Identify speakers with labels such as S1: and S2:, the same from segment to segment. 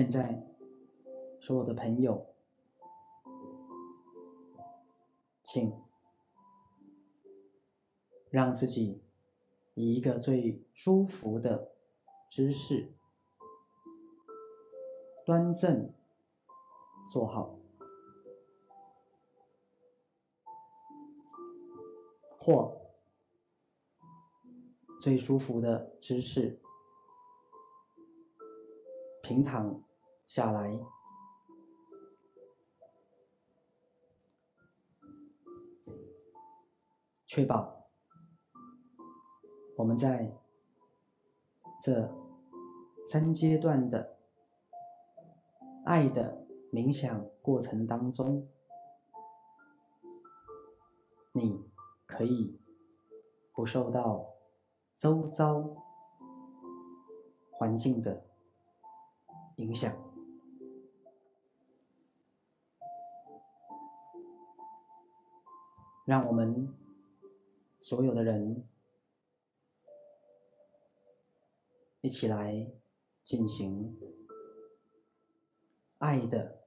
S1: 现在，所有的朋友，请让自己以一个最舒服的姿势端正坐好，或最舒服的姿势。平躺下来，确保我们在这三阶段的爱的冥想过程当中，你可以不受到周遭环境的。影响，让我们所有的人一起来进行爱的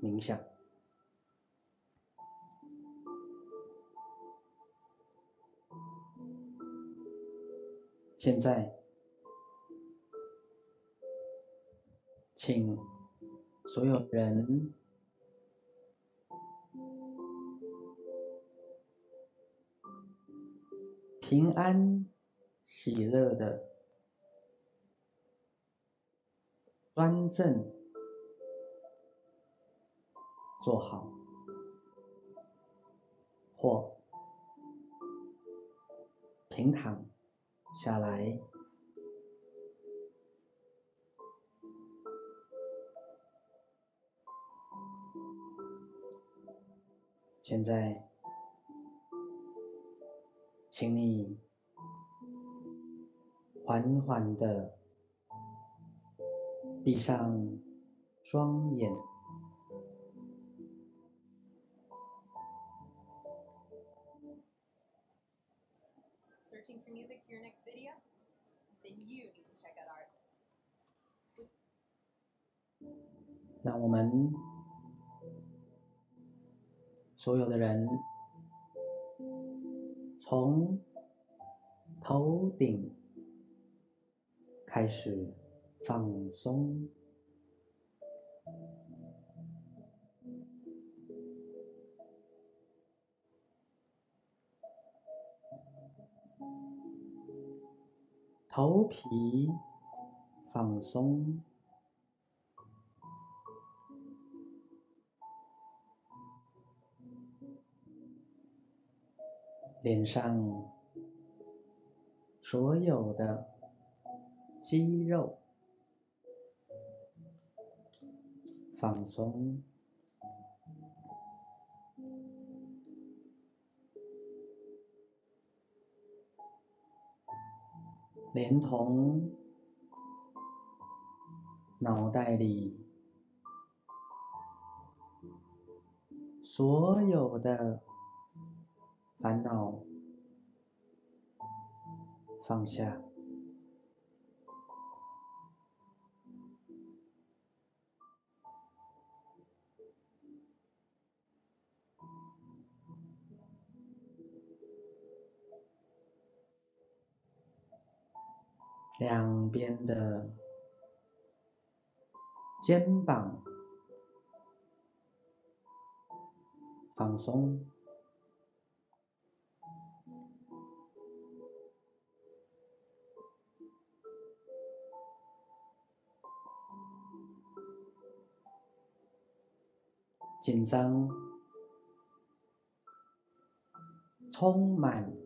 S1: 冥想。现在。请所有人平安、喜乐的端正坐好，或平躺下来。现在，请你缓缓的闭上双眼。让我们。所有的人从头顶开始放松，头皮放松。脸上所有的肌肉放松，连同脑袋里所有的。烦恼放下，两边的肩膀放松。紧张、充满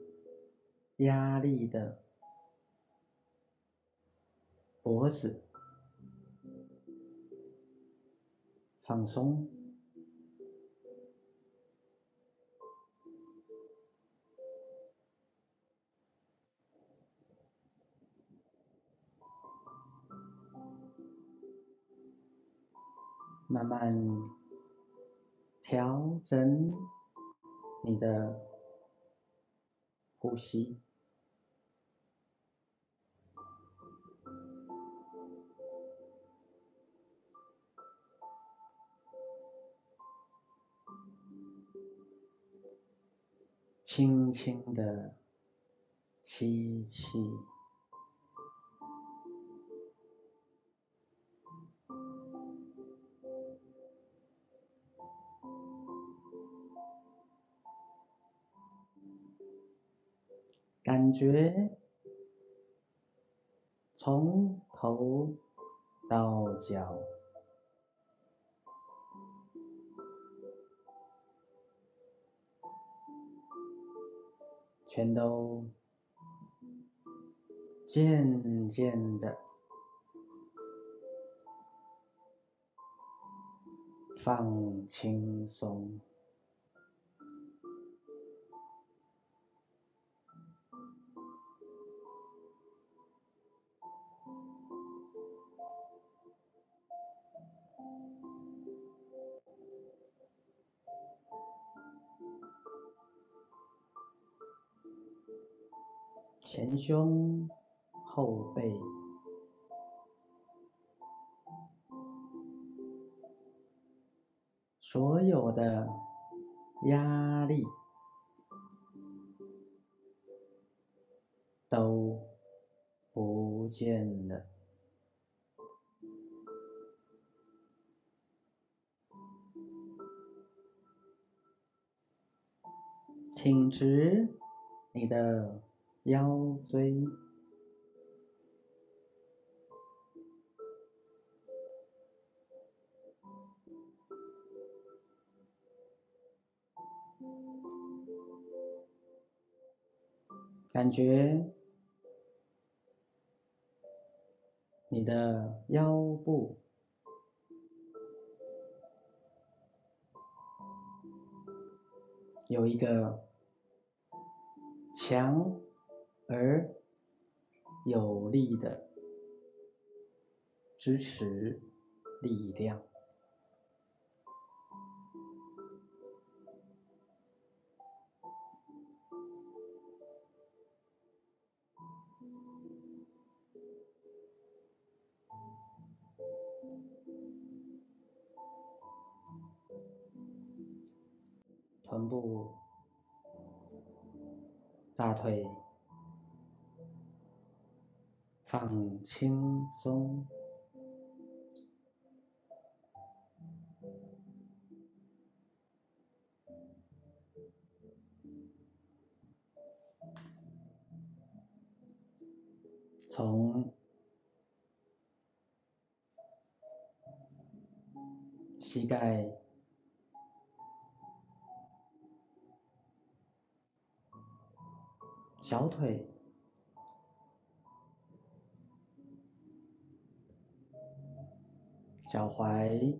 S1: 压力的脖子放松，慢慢。深你的呼吸。轻轻的吸气。感觉从头到脚。全都渐渐的放轻松，前胸、后背，所有的压力都不见了，挺直你的。腰椎，感觉你的腰部有一个强。而有力的支持力量，臀部、大腿。放轻松，从膝盖、小腿。脚踝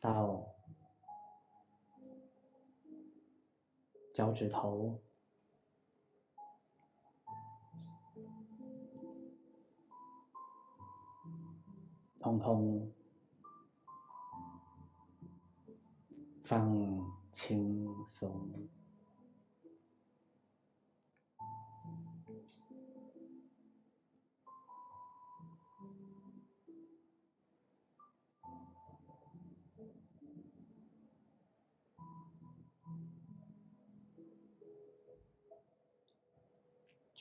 S1: 到脚趾头，通通放轻松。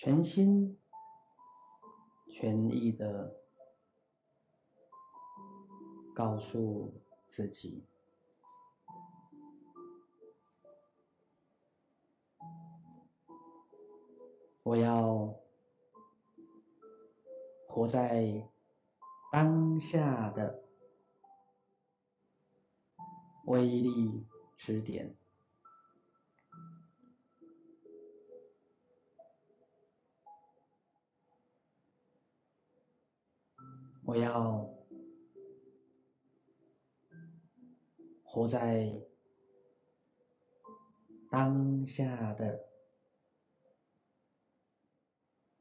S1: 全心全意的告诉自己：我要活在当下的威力之点。我要活在当下的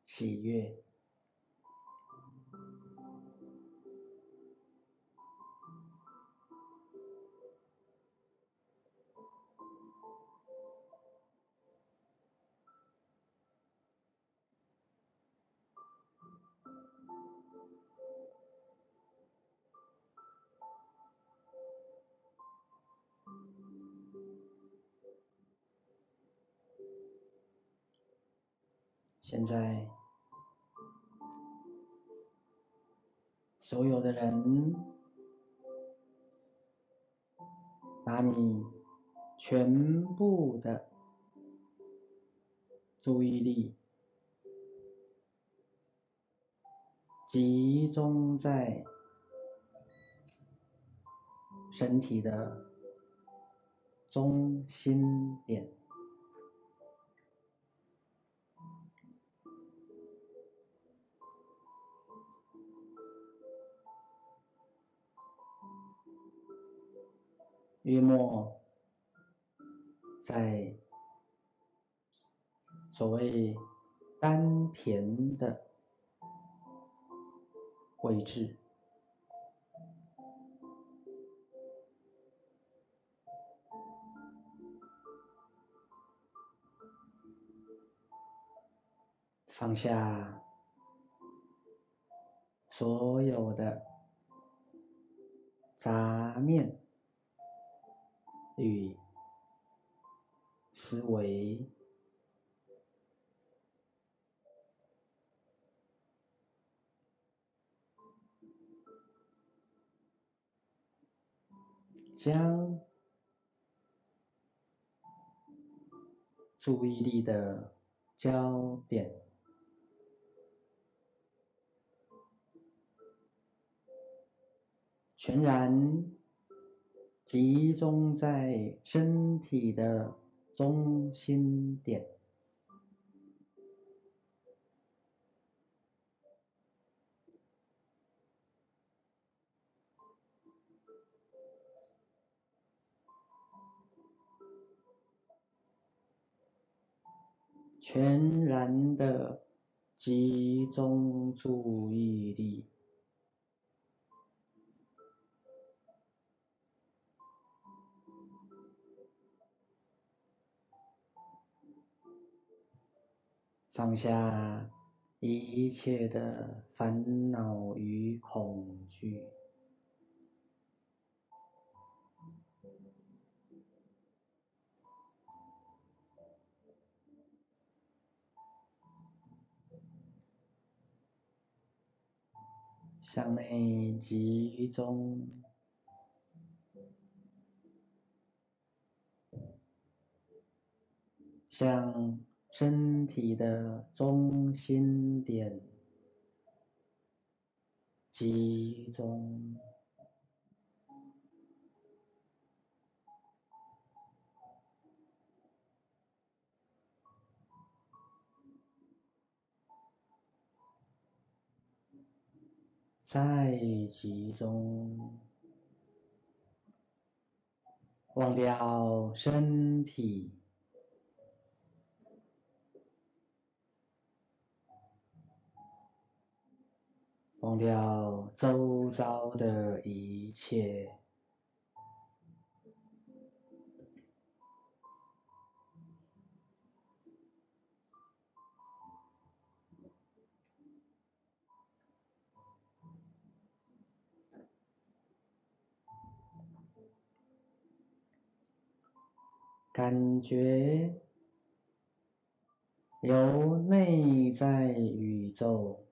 S1: 喜悦。现在，所有的人，把你全部的注意力集中在身体的中心点。约莫在所谓丹田的位置，放下所有的杂念。与思维，将注意力的焦点全然。集中在身体的中心点，全然的集中注意力。放下一切的烦恼与恐惧，向内集中，向。身体的中心点集中，再集中，忘掉身体。忘掉周遭的一切，感觉由内在宇宙。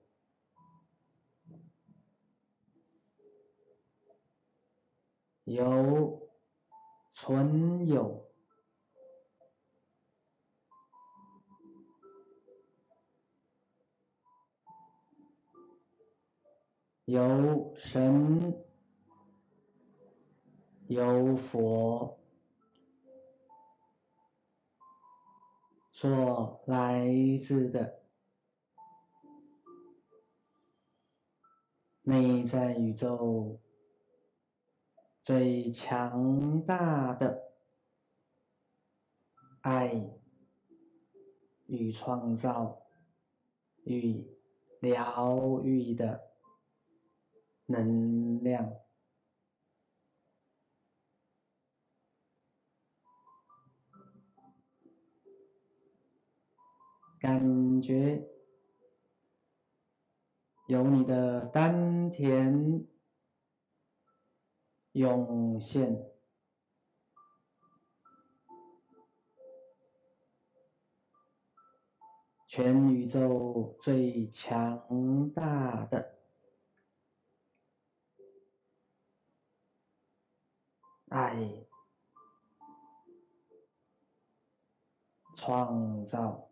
S1: 有存有，有神，有佛，所来自的内在宇宙。最强大的爱与创造与疗愈的能量，感觉有你的丹田。涌现，全宇宙最强大的。爱，创造。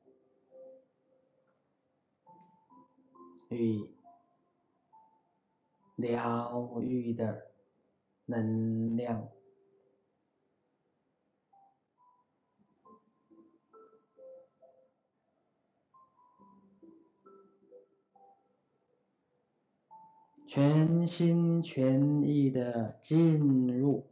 S1: 与。疗愈的。能量。全心全意的进入，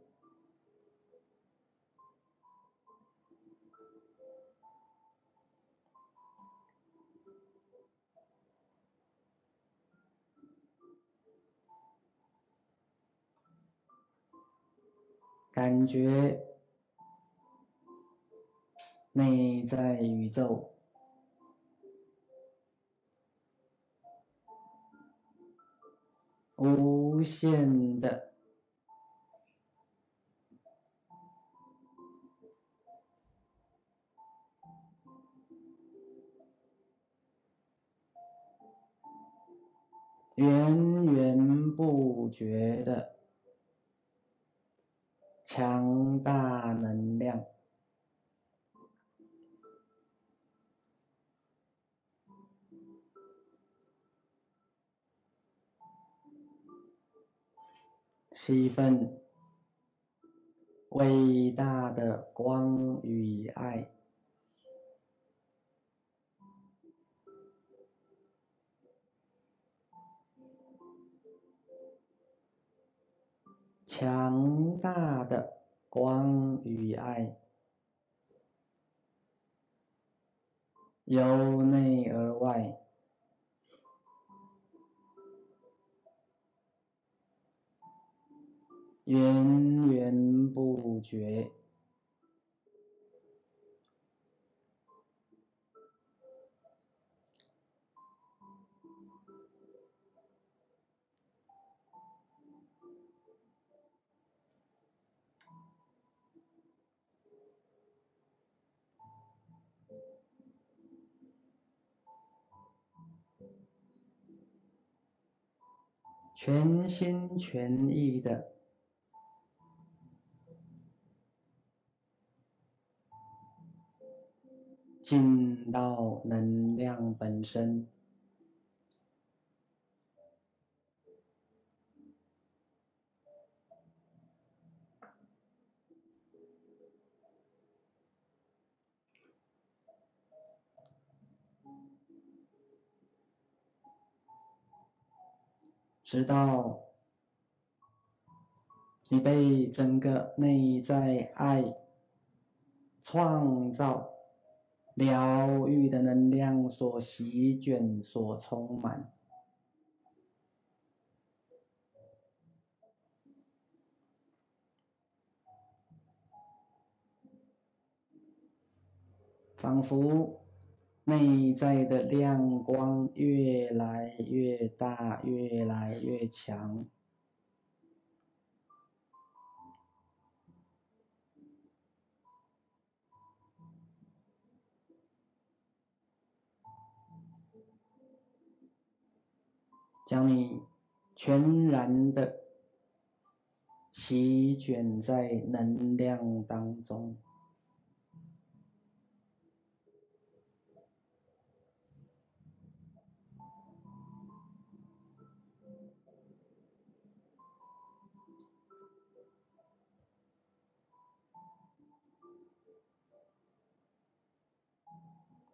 S1: 感觉内在宇宙。无限的源源不绝的强大能量。是一份伟大的光与爱，强大的光与爱，由内而外。源源不绝，全心全意的。进到能量本身，直到你被整个内在爱创造。疗愈的能量所席卷，所充满，仿佛内在的亮光越来越大，越来越强。将你全然的席卷在能量当中，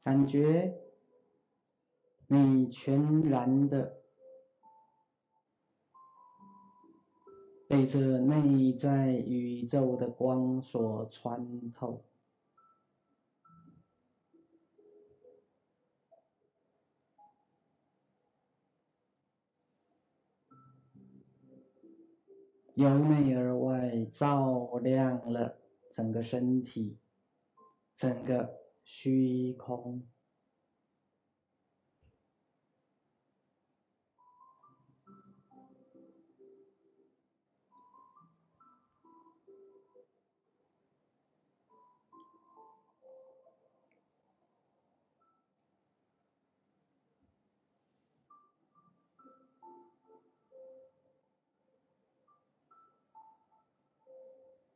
S1: 感觉你全然的。被这内在宇宙的光所穿透，由内而外照亮了整个身体，整个虚空。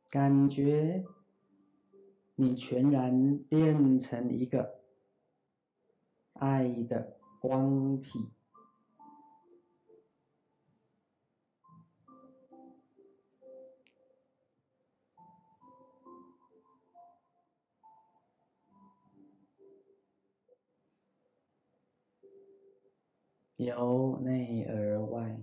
S1: 感觉你全然变成一个爱的光体。由内而外，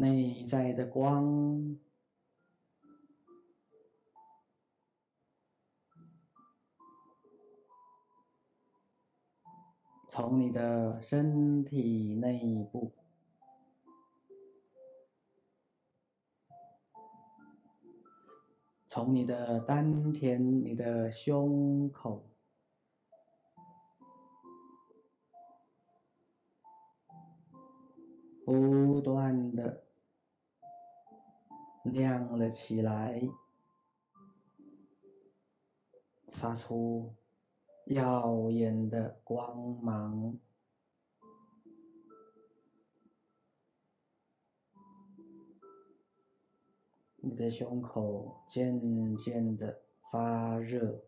S1: 内在的光。从你的身体内部，从你的丹田、你的胸口，不断的亮了起来，发出。耀眼的光芒，你的胸口渐渐的发热。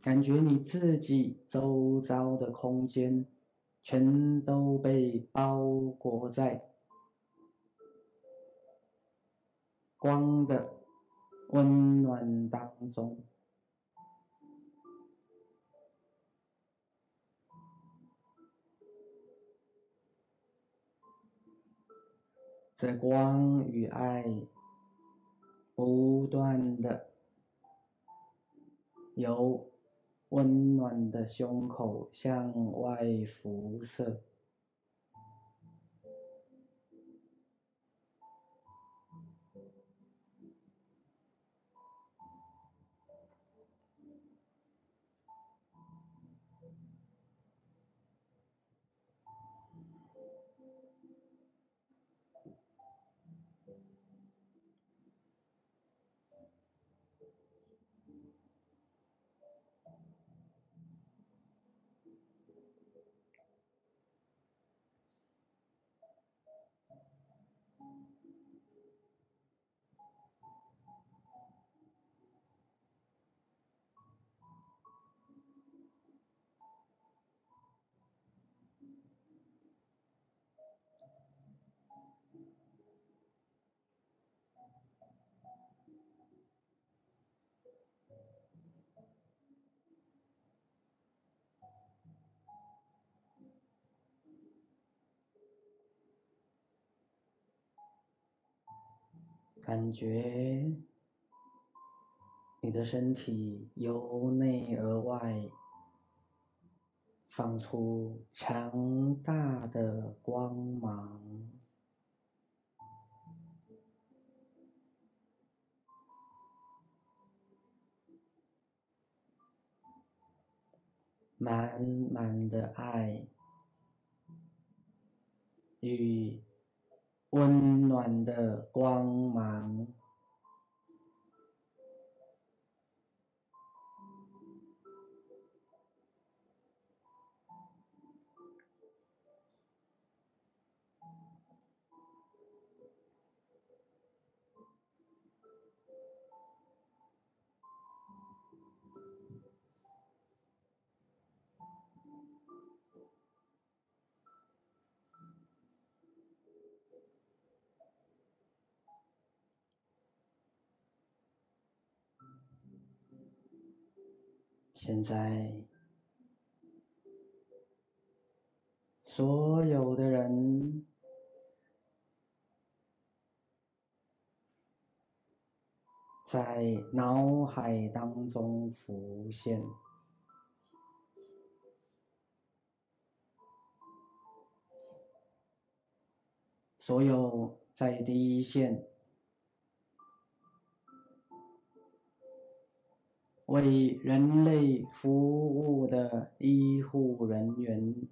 S1: 感觉你自己周遭的空间，全都被包裹在光的温暖当中。这光与爱不断的由。温暖的胸口向外辐射。感觉你的身体由内而外放出强大的光芒，满满的爱与。温暖的光芒。现在，所有的人在脑海当中浮现，所有在第一线为人类服务的医护人员，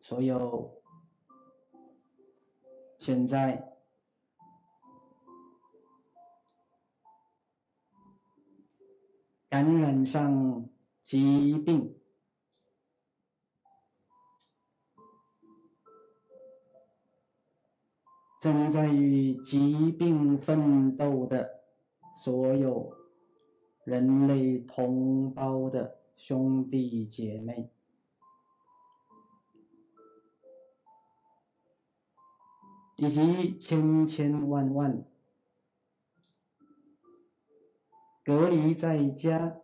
S1: 所有现在感染上疾病。正在与疾病奋斗的所有人类同胞的兄弟姐妹，以及千千万万隔离在家、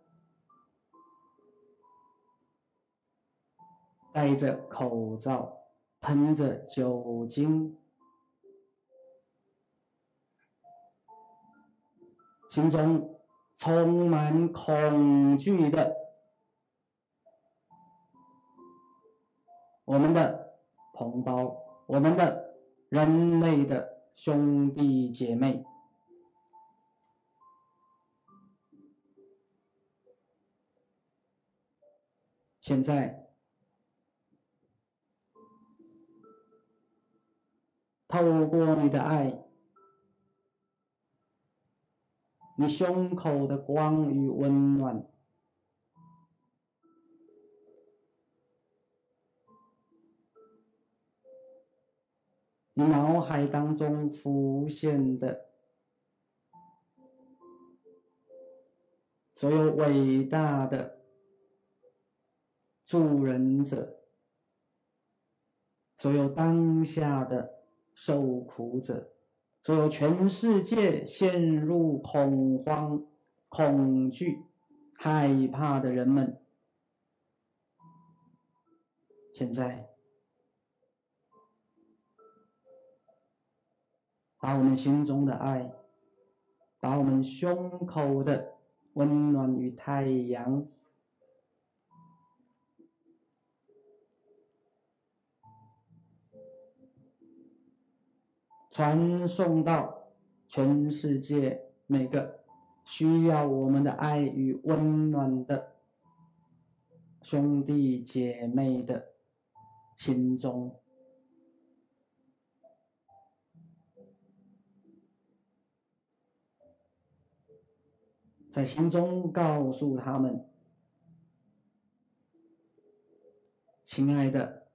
S1: 戴着口罩、喷着酒精。心中充满恐惧的，我们的同胞，我们的人类的兄弟姐妹，现在透过你的爱。你胸口的光与温暖，你脑海当中浮现的所有伟大的助人者，所有当下的受苦者。所有全世界陷入恐慌、恐惧、害怕的人们，现在把我们心中的爱，把我们胸口的温暖与太阳。传送到全世界每个需要我们的爱与温暖的兄弟姐妹的心中，在心中告诉他们：“亲爱的，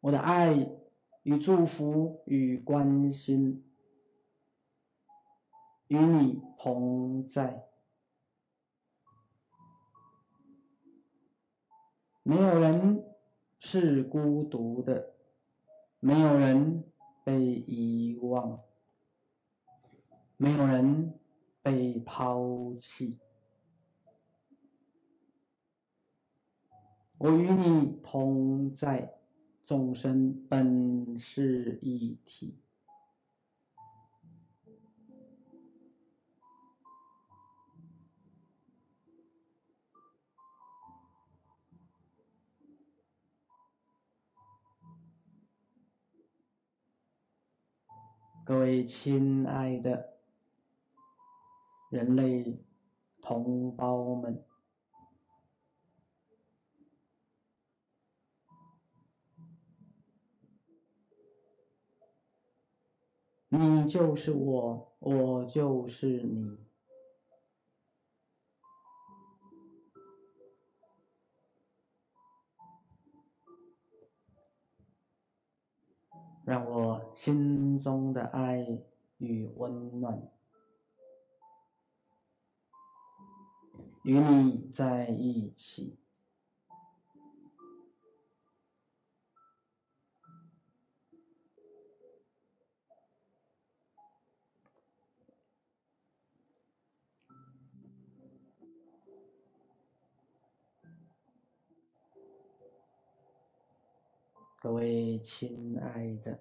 S1: 我的爱。”与祝福与关心与你同在，没有人是孤独的，没有人被遗忘，没有人被抛弃，我与你同在。众生本是一体，各位亲爱的人类同胞们。你就是我，我就是你，让我心中的爱与温暖与你在一起。各位亲爱的，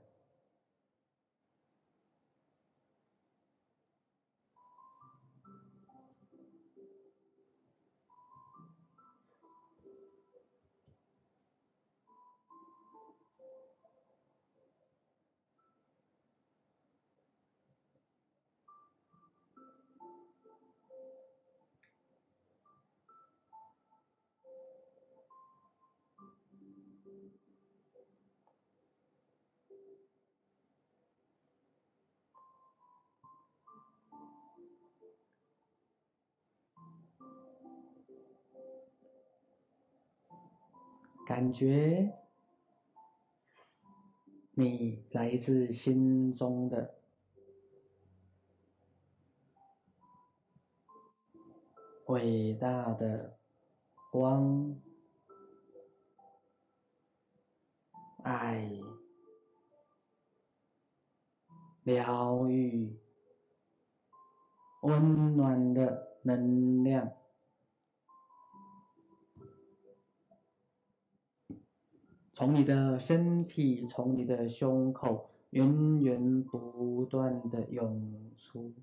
S1: 感觉你来自心中的伟大的光、爱、疗愈、温暖的能量。从你的身体，从你的胸口源源不断的涌出，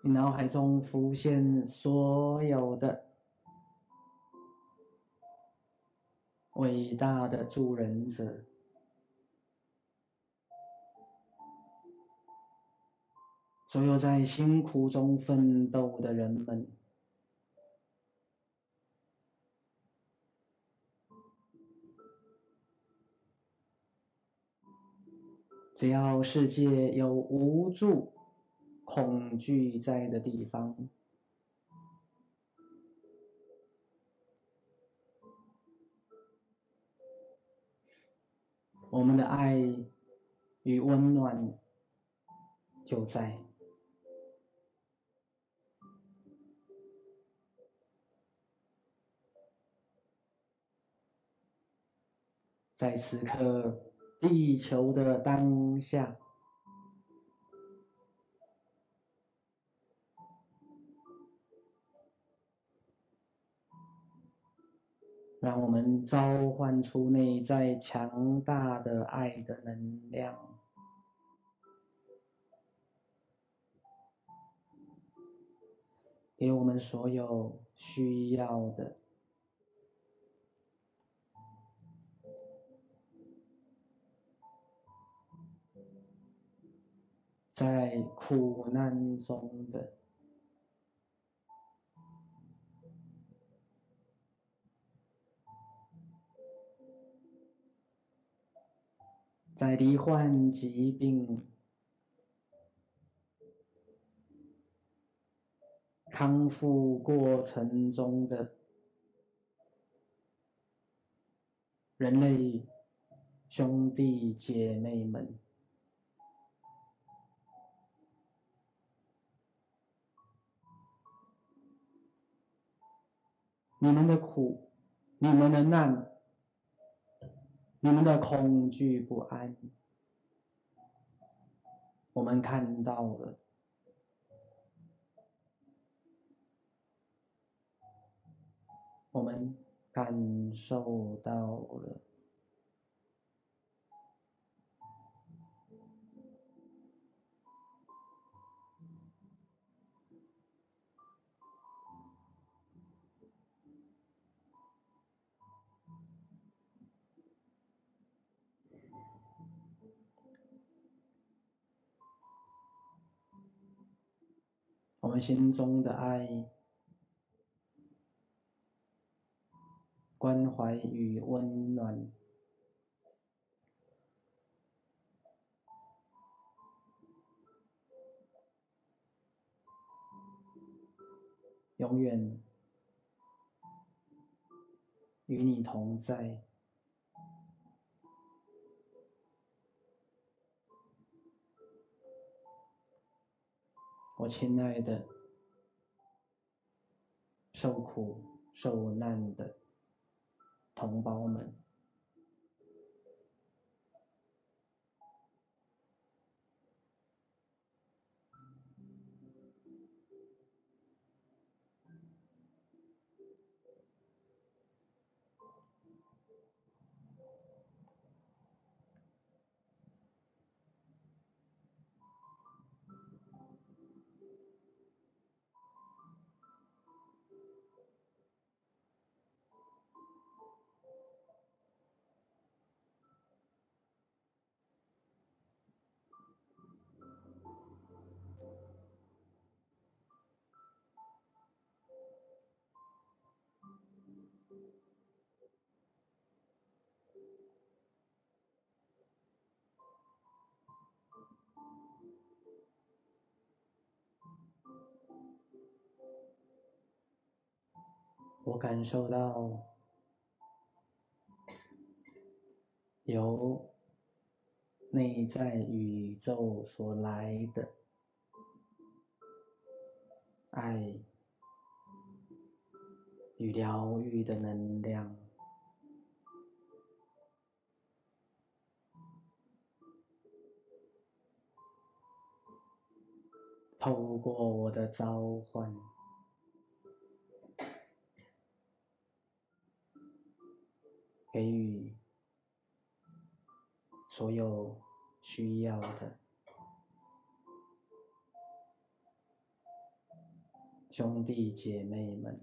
S1: 你脑海中浮现所有的伟大的助人者。所有在辛苦中奋斗的人们，只要世界有无助、恐惧在的地方，我们的爱与温暖就在。在此刻，地球的当下，让我们召唤出内在强大的爱的能量，给我们所有需要的。在苦难中的，在罹患疾病、康复过程中的人类兄弟姐妹们。你们的苦，你们的难，你们的恐惧不安，我们看到了，我们感受到了。们心中的爱、关怀与温暖，永远与你同在。我亲爱的、受苦受难的同胞们。我感受到由内在宇宙所来的爱与疗愈的能量。透过我的召唤，给予所有需要的兄弟姐妹们，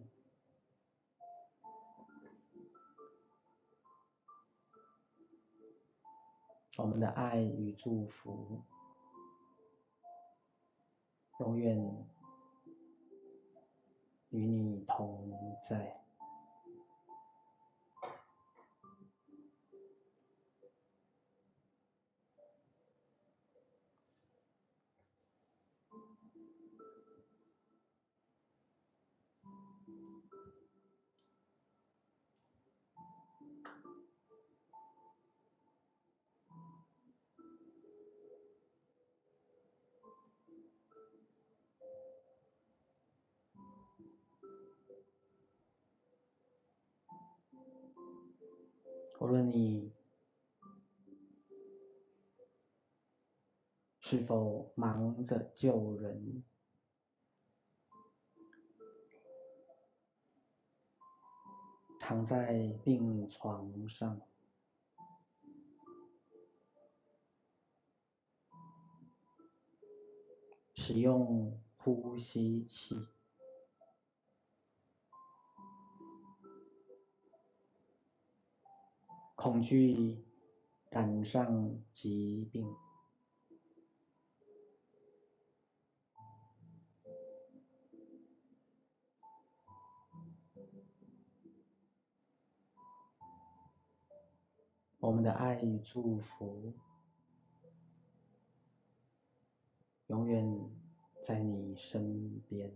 S1: 我们的爱与祝福。永远与你同在。无论你是否忙着救人，躺在病床上，使用呼吸器。恐惧染上疾病，我们的爱与祝福永远在你身边。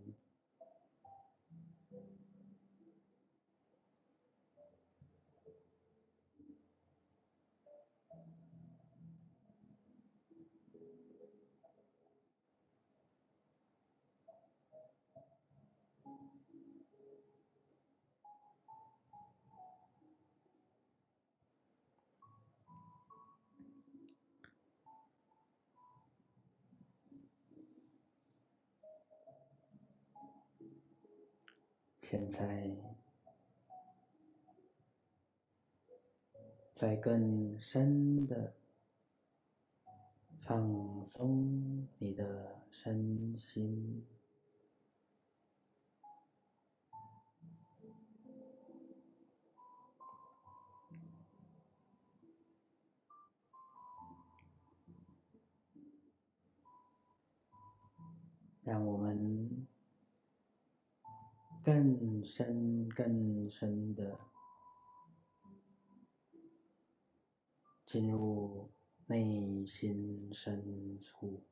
S1: 现在，在更深的放松你的身心，让我们。更深、更深的进入内心深处，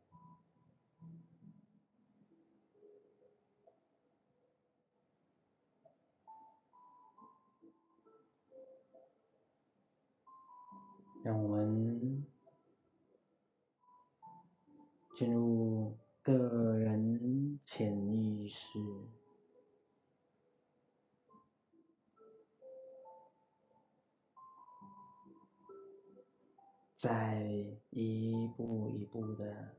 S1: 让我们进入个人潜意识。在一步一步的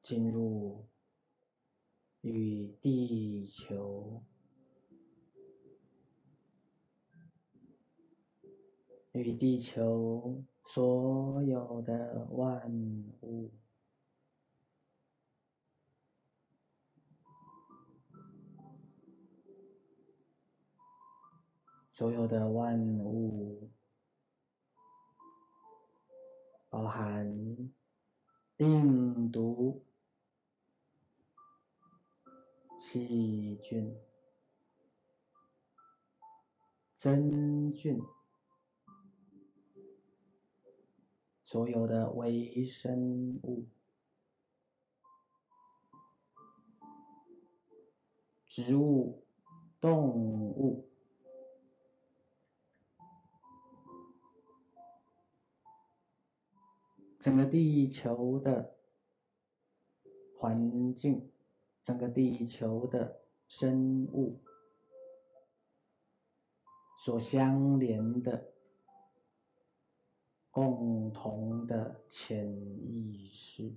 S1: 进入与地球、与地球所有的万物。所有的万物，包含病毒、细菌、真菌，所有的微生物，植物、动物，整个地球的环境，整个地球的生物所相连的。共同的潜意识。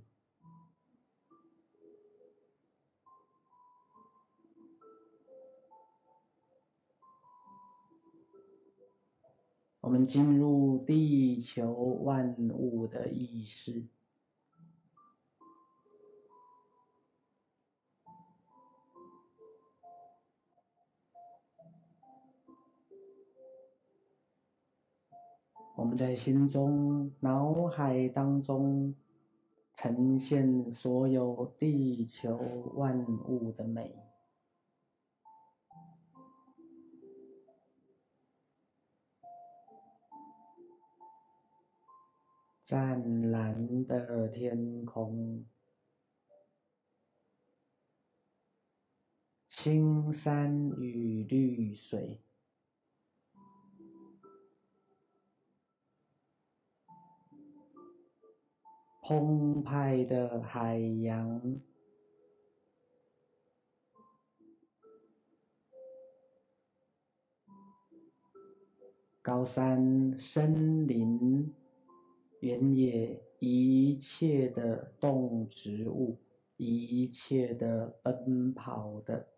S1: 我们进入地球万物的意识。我们在心中、脑海当中呈现所有地球万物的美，湛蓝的天空，青山与绿水。澎湃的海洋，高山、森林、原野，一切的动植物，一切的奔跑的、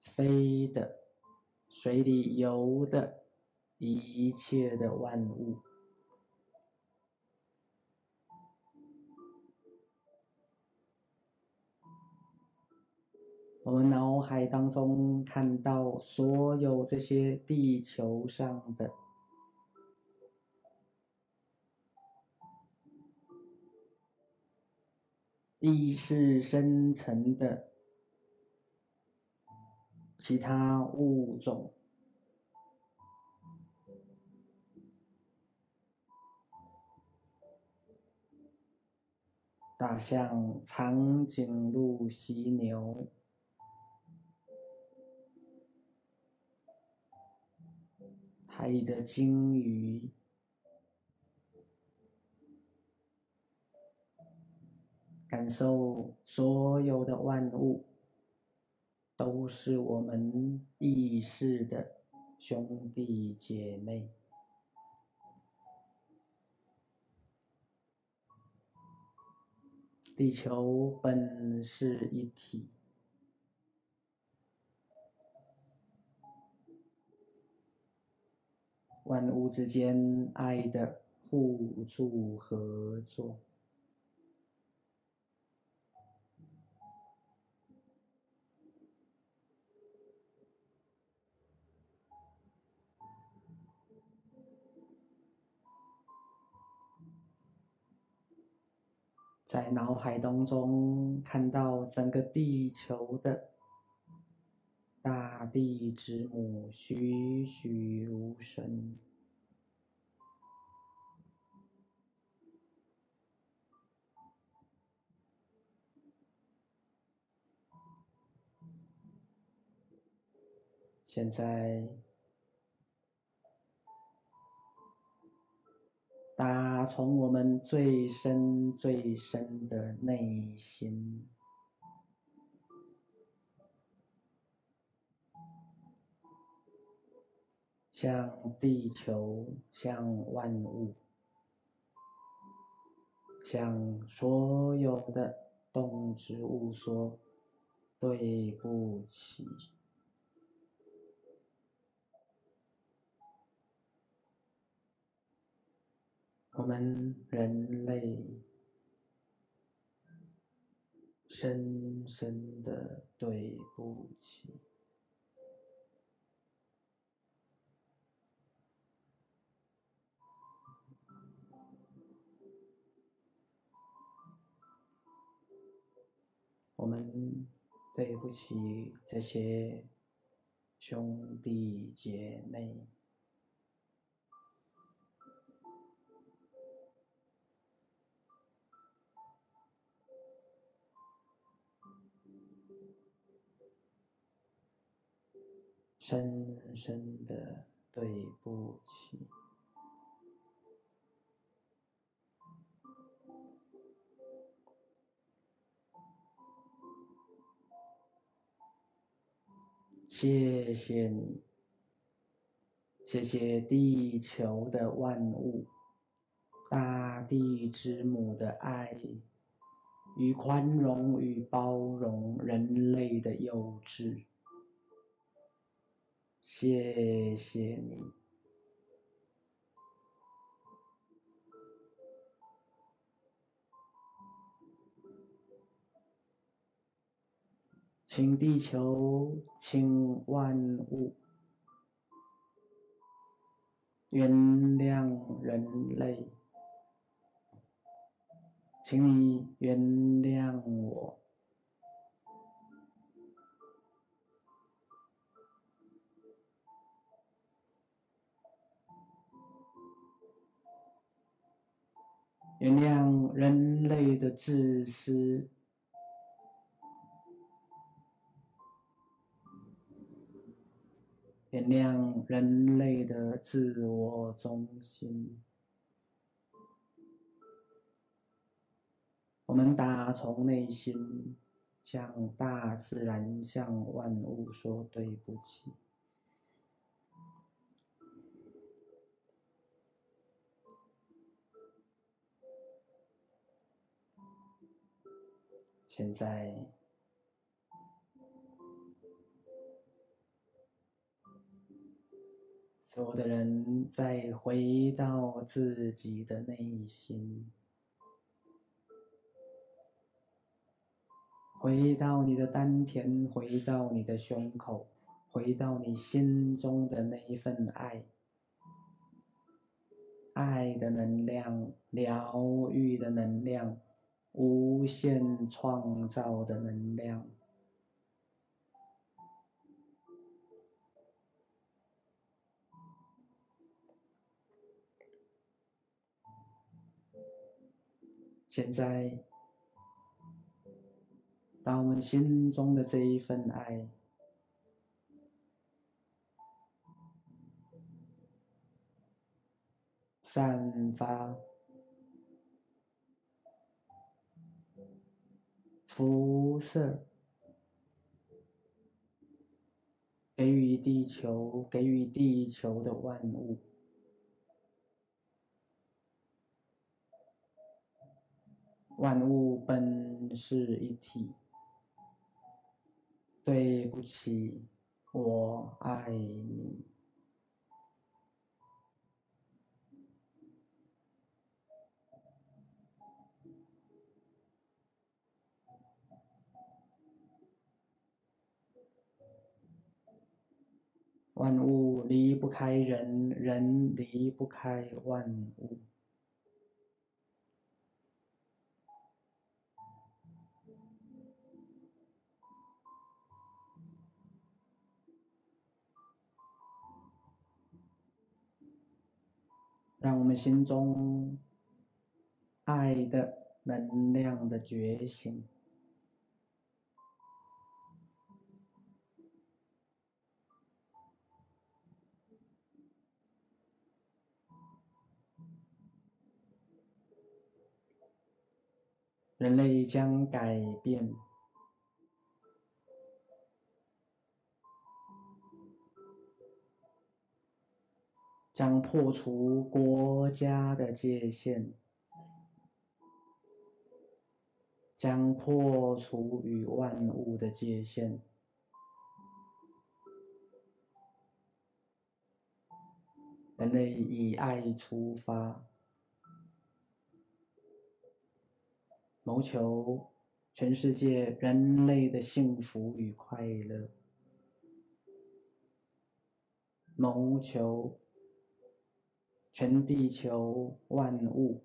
S1: 飞的、水里游的，一切的万物。我们脑海当中看到所有这些地球上的意识深层的其他物种，大象、长颈鹿、犀牛。海里的鲸鱼，感受所有的万物都是我们意识的兄弟姐妹，地球本是一体。万物之间爱的互助合作，在脑海当中看到整个地球的。大地之母栩栩如生，现在打从我们最深最深的内心。向地球，向万物，向所有的动植物说对不起。我们人类深深的对不起。我们对不起这些兄弟姐妹，深深的对不起。谢谢你，谢谢地球的万物，大地之母的爱与宽容与包容人类的幼稚。谢谢你。请地球，请万物原谅人类，请你原谅我，原谅人类的自私。原谅人类的自我中心。我们打从内心向大自然、向万物说对不起。现在。所有的人再回到自己的内心，回到你的丹田，回到你的胸口，回到你心中的那一份爱，爱的能量，疗愈的能量，无限创造的能量。现在，当我们心中的这一份爱散发、辐射，给予地球，给予地球的万物。万物本是一体。对不起，我爱你。万物离不开人，人离不开万物。让我们心中爱的能量的觉醒，人类将改变。将破除国家的界限，将破除与万物的界限。人类以爱出发，谋求全世界人类的幸福与快乐，谋求。全地球万物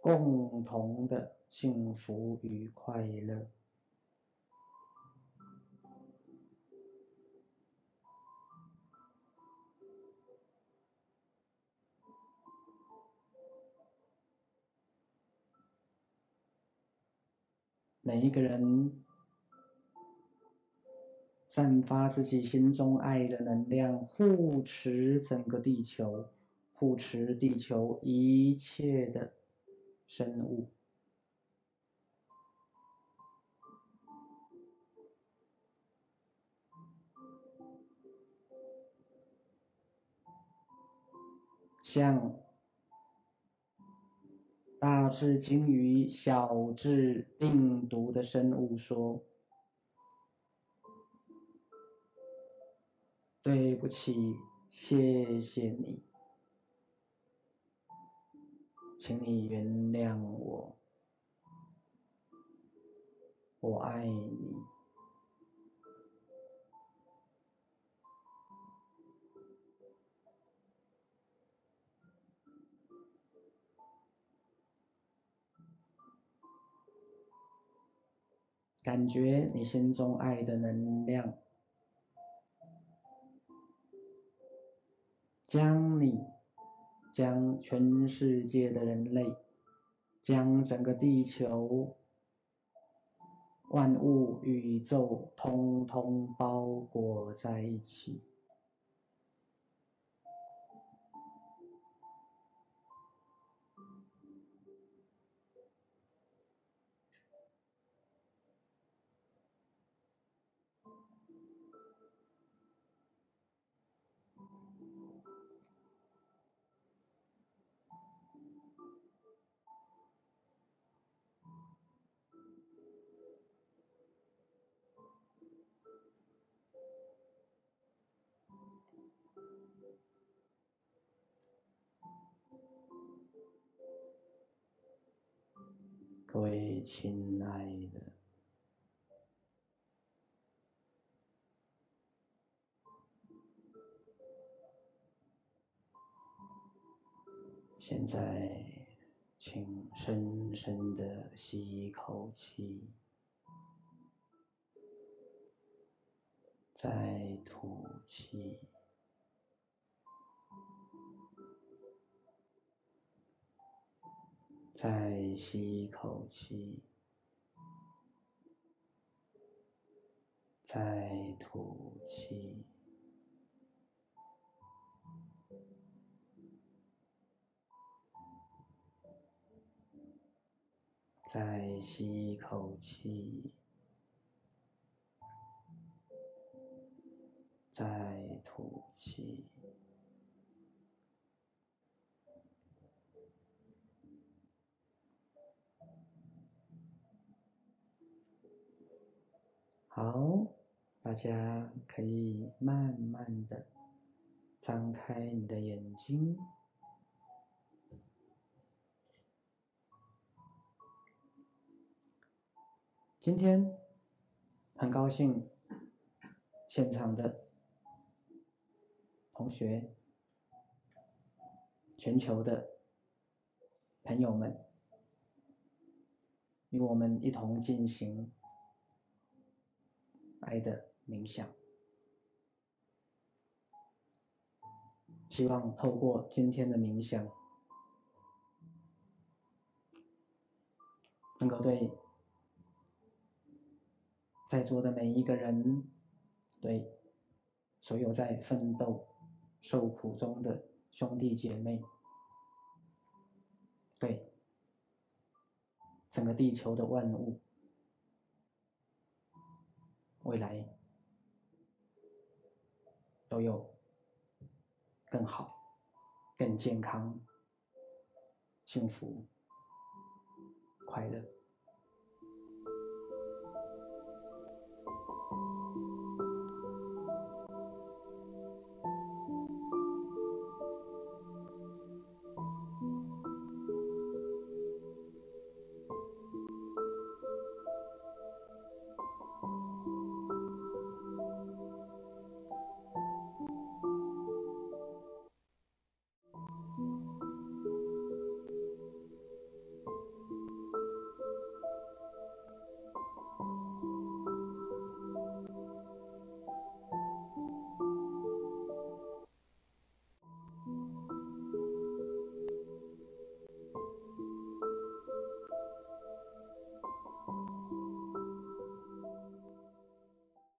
S1: 共同的幸福与快乐。每一个人散发自己心中爱的能量，护持整个地球，护持地球一切的生物。像大智鲸鱼、小智病毒的生物说：“对不起，谢谢你，请你原谅我，我爱你。”感觉你心中爱的能量，将你、将全世界的人类、将整个地球、万物、宇宙，通通包裹在一起。各位亲爱的，现在请深深的吸一口气，再吐气。再吸一口气，再吐气，再吸一口气，再吐气。好，大家可以慢慢的张开你的眼睛。今天很高兴，现场的同学、全球的朋友们，与我们一同进行。爱的冥想，希望透过今天的冥想，能够对在座的每一个人，对所有在奋斗、受苦中的兄弟姐妹，对整个地球的万物。未来都有更好、更健康、幸福、快乐。